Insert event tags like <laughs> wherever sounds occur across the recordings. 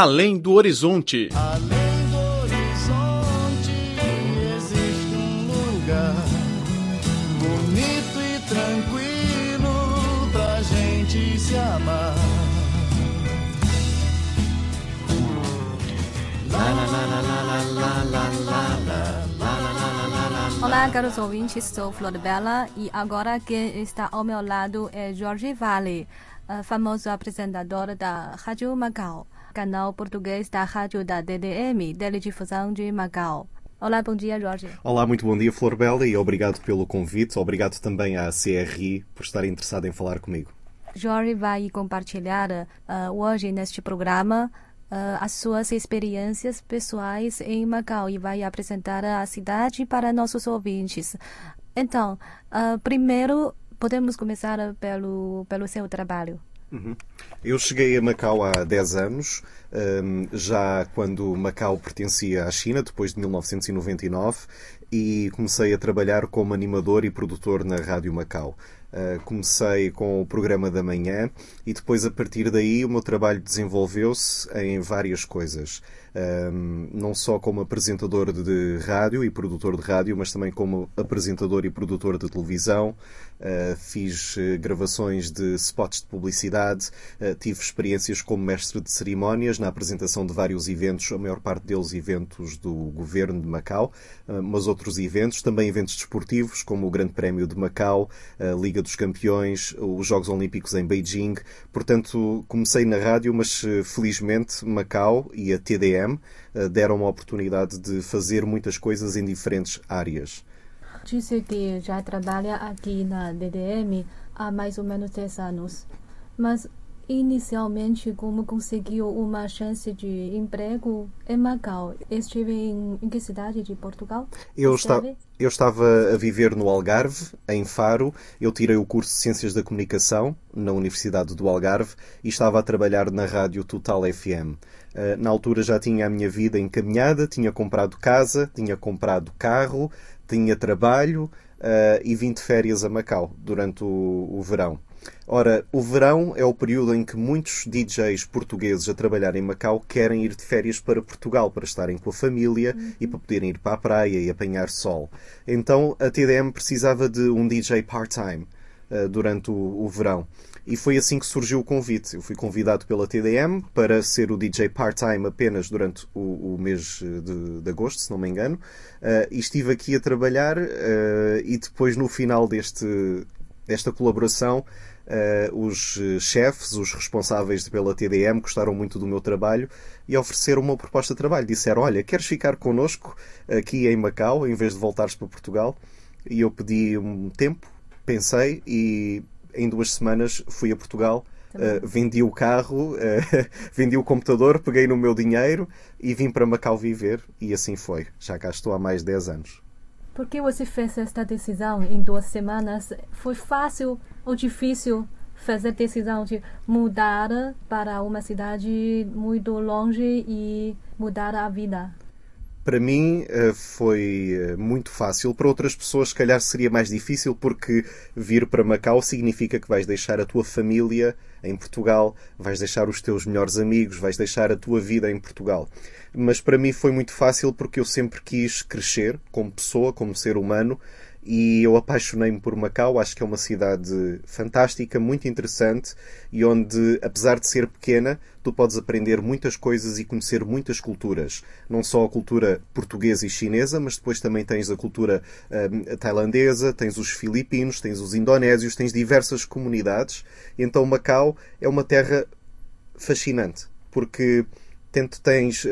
Além do Horizonte. Além do horizonte existe um lugar bonito e tranquilo pra gente se amar. Olá, caros ouvintes, sou Flor Bela e agora quem está ao meu lado é Jorge Vale, eh, famoso apresentador da Rádio Macau, canal português da Rádio da DDM, Teledifusão de Macau. Olá, bom dia, Jorge. Olá, muito bom dia, Flor Bela, e obrigado pelo convite. Obrigado também à CRI por estar interessada em falar comigo. Jorge vai compartilhar eh, hoje neste programa uh, as suas experiências pessoais em Macau e vai apresentar a cidade para nossos ouvintes. Então, uh, primeiro podemos começar pelo, pelo seu trabalho. Uhum. Eu cheguei a Macau há 10 anos, um, já quando Macau pertencia à China, depois de 1999, e comecei a trabalhar como animador e produtor na Rádio Macau. Uh, comecei com o programa da manhã e depois, a partir daí, o meu trabalho desenvolveu-se em várias coisas. Um, não só como apresentador de rádio e produtor de rádio, mas também como apresentador e produtor de televisão. Uh, fiz gravações de spots de publicidade, tive experiências como mestre de cerimónias na apresentação de vários eventos, a maior parte deles eventos do governo de Macau, mas outros eventos, também eventos desportivos, como o Grande Prémio de Macau, a Liga dos Campeões, os Jogos Olímpicos em Beijing. Portanto, comecei na rádio, mas felizmente Macau e a TDM deram uma oportunidade de fazer muitas coisas em diferentes áreas. Disse que já trabalha aqui na DDM há mais ou menos 10 anos. Mas inicialmente como conseguiu uma chance de emprego em Macau? Estive em, em que cidade de Portugal? Eu, está, eu estava a viver no Algarve, em Faro. Eu tirei o curso de Ciências da Comunicação na Universidade do Algarve e estava a trabalhar na rádio Total FM. Na altura já tinha a minha vida encaminhada, tinha comprado casa, tinha comprado carro, tinha trabalho e vim de férias a Macau durante o, o verão. Ora, o verão é o período em que muitos DJs portugueses a trabalhar em Macau querem ir de férias para Portugal para estarem com a família uhum. e para poderem ir para a praia e apanhar sol. Então a TDM precisava de um DJ part-time uh, durante o, o verão. E foi assim que surgiu o convite. Eu fui convidado pela TDM para ser o DJ part-time apenas durante o, o mês de, de, agosto, se não me engano. Uh, e estive aqui a trabalhar uh, e depois no final deste, desta colaboração Uh, os chefes, os responsáveis pela TDM, gostaram muito do meu trabalho e ofereceram uma proposta de trabalho. Disseram: Olha, queres ficar connosco aqui em Macau em vez de voltares para Portugal? E eu pedi um tempo, pensei e em duas semanas fui a Portugal. Uh, vendi o carro, uh, <laughs> vendi o computador, peguei no meu dinheiro e vim para Macau viver. E assim foi. Já cá estou há mais de 10 anos. Por que você fez esta decisão em duas semanas? Foi fácil ou difícil fazer a decisão de mudar para uma cidade muito longe e mudar a vida? Para mim foi muito fácil. Para outras pessoas, se calhar seria mais difícil, porque vir para Macau significa que vais deixar a tua família em Portugal, vais deixar os teus melhores amigos, vais deixar a tua vida em Portugal mas para mim foi muito fácil porque eu sempre quis crescer como pessoa, como ser humano, e eu apaixonei-me por Macau. Acho que é uma cidade fantástica, muito interessante e onde, apesar de ser pequena, tu podes aprender muitas coisas e conhecer muitas culturas. Não só a cultura portuguesa e chinesa, mas depois também tens a cultura um, tailandesa, tens os filipinos, tens os indonésios, tens diversas comunidades. Então Macau é uma terra fascinante porque tanto tens uh,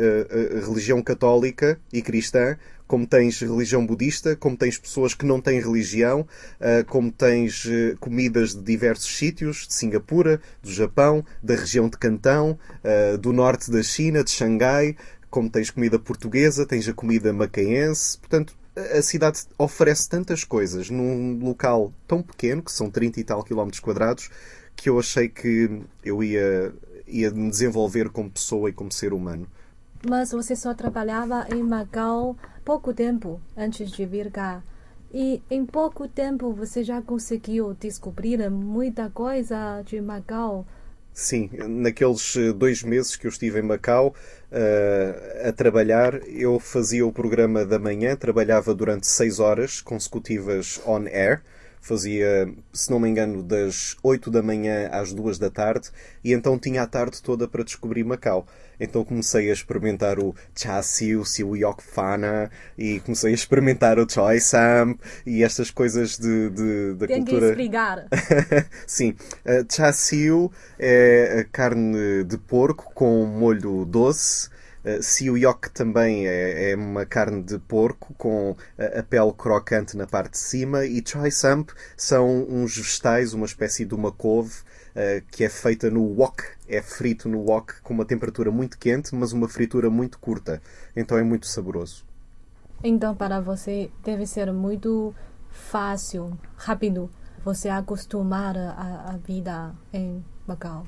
religião católica e cristã, como tens religião budista, como tens pessoas que não têm religião, uh, como tens uh, comidas de diversos sítios, de Singapura, do Japão, da região de Cantão, do norte da China, de Xangai, como tens comida portuguesa, tens a comida macaense. Portanto, a cidade oferece tantas coisas num local tão pequeno, que são 30 e tal quilómetros quadrados, que eu achei que eu ia e a me desenvolver como pessoa e como ser humano. Mas você só trabalhava em Macau pouco tempo antes de vir cá. E em pouco tempo você já conseguiu descobrir muita coisa de Macau. Sim, naqueles eh, dois meses que eu estive em Macau uh, a trabalhar, eu fazia o programa da manhã, trabalhava durante seis horas consecutivas on air fazia, se não me engano, das 8 da manhã às 2 da tarde e então tinha a tarde toda para descobrir Macau. Então comecei a experimentar o Cha Siu, Siu Yok Fana e comecei a experimentar o Choi Sam e estas coisas de, de, da Tem cultura. que explicar. <laughs> Sim, uh, Cha Siu é a carne de porco com molho doce Uh, Siuyok também é, é, uma carne de porco com a, a, pele crocante na parte de cima e Choi Samp são uns vegetais, uma espécie de uma couve uh, que é feita no wok, é frito no wok com uma temperatura muito quente, mas uma fritura muito curta. Então é muito saboroso. Então para você deve ser muito fácil, rápido, você acostumar a, a vida em Macau.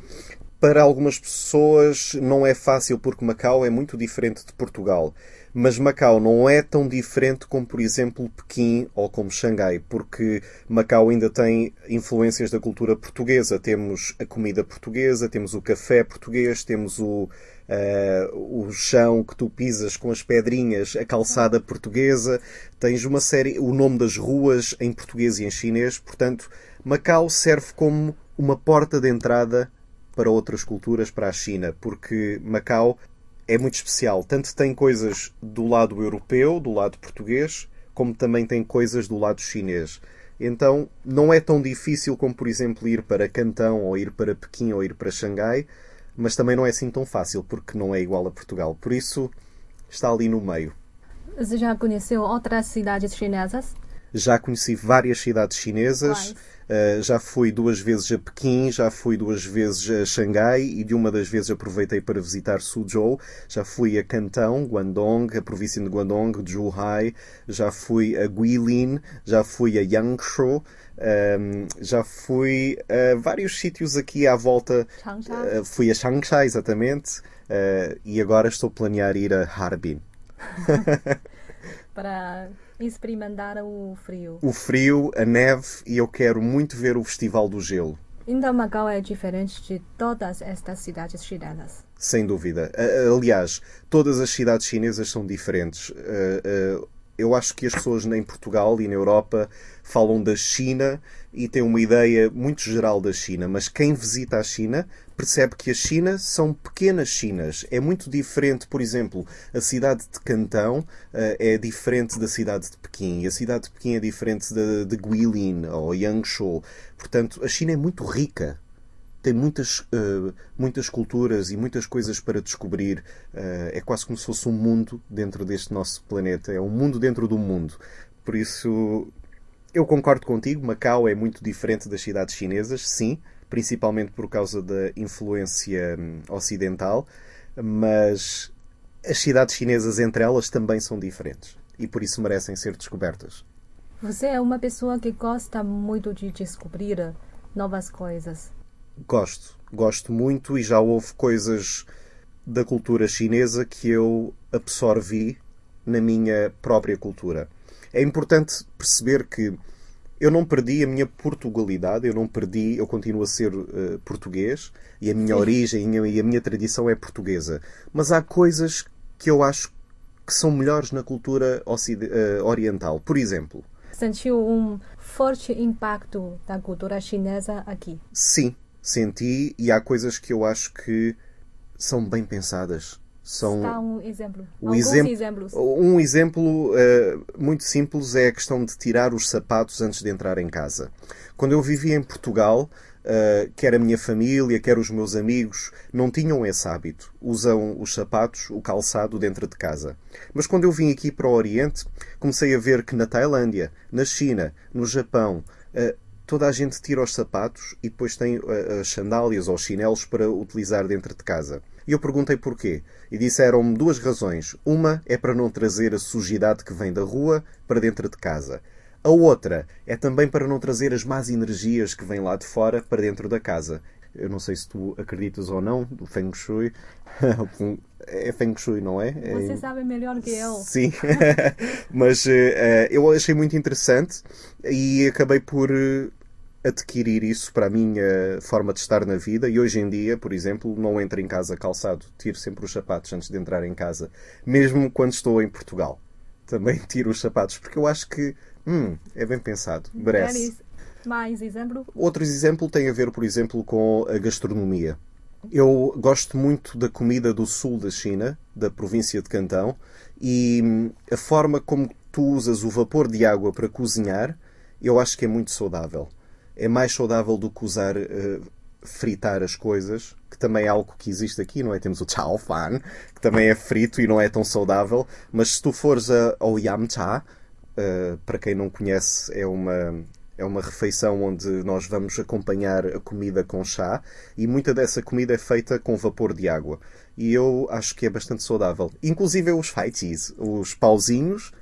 Para algumas pessoas não é fácil porque Macau é muito diferente de Portugal. Mas Macau não é tão diferente como, por exemplo, Pequim ou como Xangai, porque Macau ainda tem influências da cultura portuguesa. Temos a comida portuguesa, temos o café português, temos o, uh, o chão que tu pisas com as pedrinhas, a calçada portuguesa, tens uma série, o nome das ruas em português e em chinês. Portanto, Macau serve como uma porta de entrada para outras culturas, para a China, porque Macau é muito especial. Tanto tem coisas do lado europeu, do lado português, como também tem coisas do lado chinês. Então não é tão difícil como, por exemplo, ir para Cantão, ou ir para Pequim, ou ir para Xangai, mas também não é assim tão fácil, porque não é igual a Portugal. Por isso, está ali no meio. Você já conheceu outras cidades chinesas? Já conheci várias cidades chinesas. Uh, já fui duas vezes a Pequim, já fui duas vezes a Xangai e de uma das vezes aproveitei para visitar Suzhou. Já fui a Cantão, Guangdong, a província de Guangdong, Zhuhai. Já fui a Guilin, já fui a Yangshuo. Um, ehm, já fui a vários sítios aqui à volta. Uh, fui a Changsha, exatamente. Uh, e agora estou a planear ir a Harbin. <laughs> para experimentar o frio. O frio, a neve e eu quero muito ver o Festival do Gelo. Então Macau é diferente de todas estas cidades chinesas. Sem dúvida. Aliás, todas as cidades chinesas são diferentes. Eu acho que as pessoas em Portugal e na Europa falam da China e têm uma ideia muito geral da China, mas quem visita a China percebe que a China são pequenas Chinas. É muito diferente, por exemplo, a cidade de Cantão uh, é diferente da cidade de Pequim, e a cidade de Pequim é diferente de, de Guilin ou Yangshuo. Portanto, a China é muito rica. Tem muitas, uh, muitas culturas e muitas coisas para descobrir. Uh, é quase como se fosse um mundo dentro deste nosso planeta. É um mundo dentro do mundo. Por isso, eu concordo contigo. Macau é muito diferente das cidades chinesas, sim principalmente por causa da influência hum, ocidental, mas as cidades chinesas entre elas também são diferentes e por isso merecem ser descobertas. Você é uma pessoa que gosta muito de descobrir novas coisas. Gosto, gosto muito e já houve coisas da cultura chinesa que eu absorvi na minha própria cultura. É importante perceber que eu não perdi a minha Portugalidade, eu não perdi, eu continuo a ser uh, português e a minha Sim. origem e a minha tradição é portuguesa. Mas há coisas que eu acho que são melhores na cultura uh, oriental. Por exemplo, sentiu um forte impacto da cultura chinesa aqui? Sim, senti e há coisas que eu acho que são bem pensadas são Está um exemplo. Um Alguns exemplo, exemplos. Um exemplo uh, muito simples é a questão de tirar os sapatos antes de entrar em casa. Quando eu vivia em Portugal, uh, quer a minha família, quer os meus amigos, não tinham esse hábito. Usam os sapatos, o calçado dentro de casa. Mas quando eu vim aqui para o Oriente, comecei a ver que na Tailândia, na China, no Japão, uh, toda a gente tira os sapatos e depois tem as sandálias ou os chinelos para utilizar dentro de casa. E eu perguntei porquê. E disseram-me duas razões. Uma é para não trazer a sujidade que vem da rua para dentro de casa. A outra é também para não trazer as más energias que vêm lá de fora para dentro da casa. Eu não sei se tu acreditas ou não do Feng Shui. <laughs> é Feng Shui, não é? Você é... sabe melhor que eu. Sim, <laughs> mas uh, eu achei muito interessante e acabei por uh, adquirir isso para a minha forma de estar na vida e hoje em dia, por exemplo, não entro em casa calçado, tiro sempre os sapatos antes de entrar em casa, mesmo quando estou em Portugal. Também <laughs> tiro os sapatos porque eu acho que hum, é bem pensado, merece. Mais exemplo? Outros exemplos têm a ver, por exemplo, com a gastronomia. Eu gosto muito da comida do sul da China, da província de Cantão, e hum, a forma como tu usas o vapor de água para cozinhar, eu acho que é muito saudável. É mais saudável do que usar uh, fritar as coisas, que também é algo que existe aqui, não é? Temos o chao fan, que também é frito e não é tão saudável, mas se tu fores a, ao yam cha, uh, para quem não conhece, é uma, é uma refeição onde nós vamos acompanhar a comida com chá e muita dessa comida é feita com vapor de água. E eu acho que é bastante saudável. Inclusive os faitis, os pauzinhos.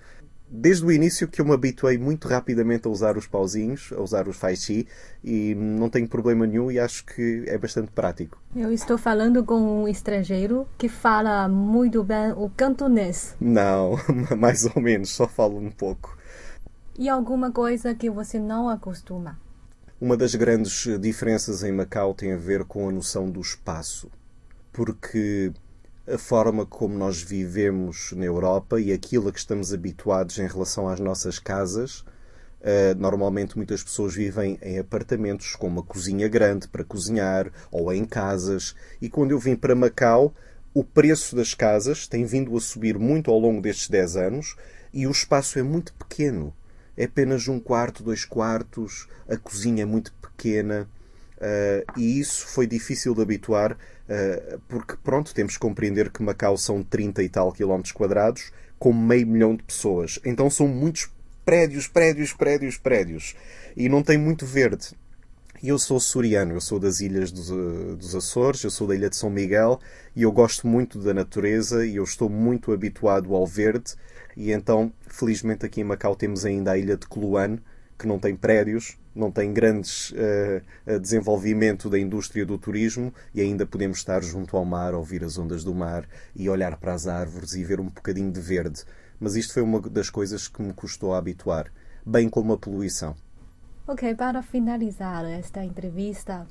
Desde o início que eu me habituei muito rapidamente a usar os pauzinhos, a usar os faichi, e não tenho problema nenhum e acho que é bastante prático. Eu estou falando com um estrangeiro que fala muito bem o cantonês. Não, <laughs> mais ou menos, só falo um pouco. E alguma coisa que você não acostuma? Uma das grandes diferenças em Macau tem a ver com a noção do espaço. Porque a forma como nós vivemos na Europa e aquilo a que estamos habituados em relação às nossas casas, Uh, normalmente muitas pessoas vivem em apartamentos com uma cozinha grande para cozinhar ou em casas. E quando eu vim para Macau, o preço das casas tem vindo a subir muito ao longo destes 10 anos e o espaço é muito pequeno é apenas um quarto, dois quartos, a cozinha é muito pequena. Uh, e isso foi difícil de habituar, porque, pronto, temos que compreender que Macau são 30 e tal quilómetros quadrados, com meio milhão de pessoas. Então são muitos prédios, prédios, prédios, prédios. E não tem muito verde. E eu sou suriano, eu sou das ilhas dos, uh, dos, Açores, eu sou da ilha de São Miguel e eu gosto muito da natureza e eu estou muito habituado ao verde e então, felizmente, aqui em Macau temos ainda a ilha de Coluane, que não tem prédios, não tem grandes uh, desenvolvimento da indústria do turismo e ainda podemos estar junto ao mar, ouvir as ondas do mar e olhar para as árvores e ver um bocadinho de verde. Mas isto foi uma das coisas que me custou a habituar, bem como a poluição. Ok, para finalizar esta entrevista,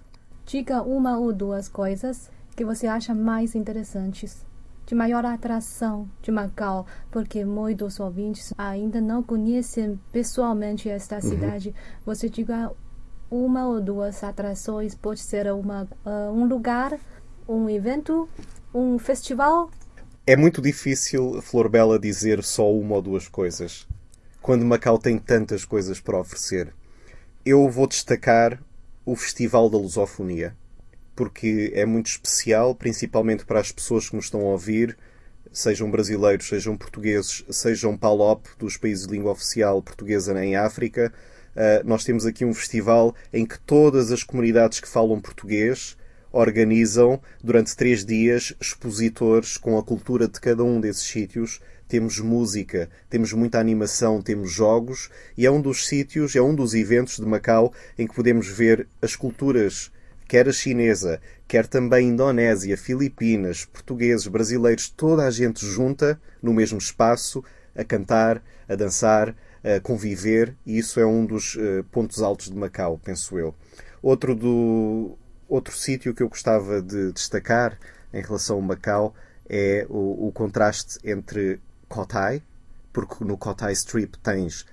diga uma ou duas coisas que você acha mais interessantes de maior atração de Macau, porque muitos ouvintes ainda não conhecem pessoalmente esta uhum. cidade. Uhum. Você diga uma ou duas atrações, pode ser uma, uh, um lugar, um evento, um festival? É muito difícil, Flor Bela, dizer só uma ou duas coisas, quando Macau tem tantas coisas para oferecer. Eu vou destacar o Festival da Lusofonia porque é muito especial, principalmente para as pessoas que nos estão a ouvir, sejam brasileiros, sejam portugueses, sejam PALOP dos países de língua oficial portuguesa em África. Uh, nós temos aqui um festival em que todas as comunidades que falam português organizam durante três dias expositores com a cultura de cada um desses sítios. Temos música, temos muita animação, temos jogos e é um dos sítios, é um dos eventos de Macau em que podemos ver as culturas quer a chinesa, quer também Indonésia, Filipinas, portugueses, brasileiros, toda a gente junta no mesmo espaço a cantar, a dançar, a conviver, e isso é um dos uh, pontos altos de Macau, penso eu. Outro do outro sítio que eu gostava de destacar em relação a Macau é o, o contraste entre Kotai, porque no Kotai Strip tens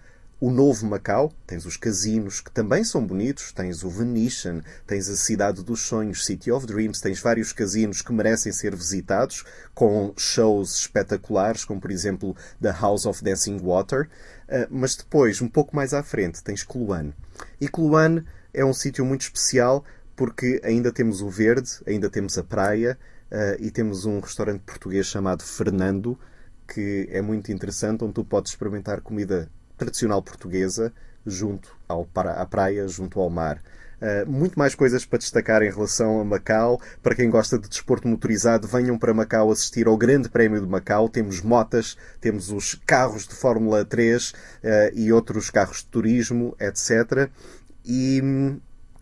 o novo Macau, tens os casinos que também são bonitos, tens o Venetian, tens a Cidade dos Sonhos, City of Dreams, tens vários casinos que merecem ser visitados, com shows espetaculares, como por exemplo The House of Dancing Water, uh, mas depois, um pouco mais à frente, tens Kluane. E Kluane é um sítio muito especial porque ainda temos o verde, ainda temos a praia uh, e temos um restaurante português chamado Fernando, que é muito interessante, onde tu podes experimentar comida tradicional portuguesa junto ao, à praia, junto ao mar. Uh, muito mais coisas para destacar em relação a Macau. Para quem gosta de desporto motorizado, venham para Macau assistir ao Grande Prémio de Macau. Temos motas, temos os carros de Fórmula 3 uh, ah, e outros carros de turismo, etc. E,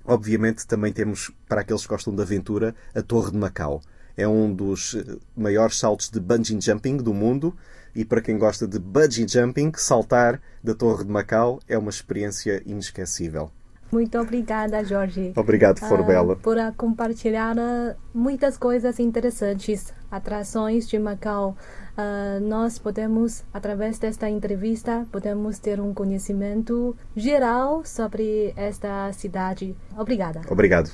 obviamente, também temos, para aqueles que gostam de aventura, a Torre de Macau. É um dos maiores saltos de bungee jumping do mundo e para quem gosta de bungee jumping, saltar da Torre de Macau é uma experiência inesquecível. Muito obrigada, Jorge. Obrigado, Forbela. Uh, por compartilhar uh, muitas coisas interessantes, atrações de Macau. Uh, nós podemos, através desta entrevista, podemos ter um conhecimento geral sobre esta cidade. Obrigada. Obrigado.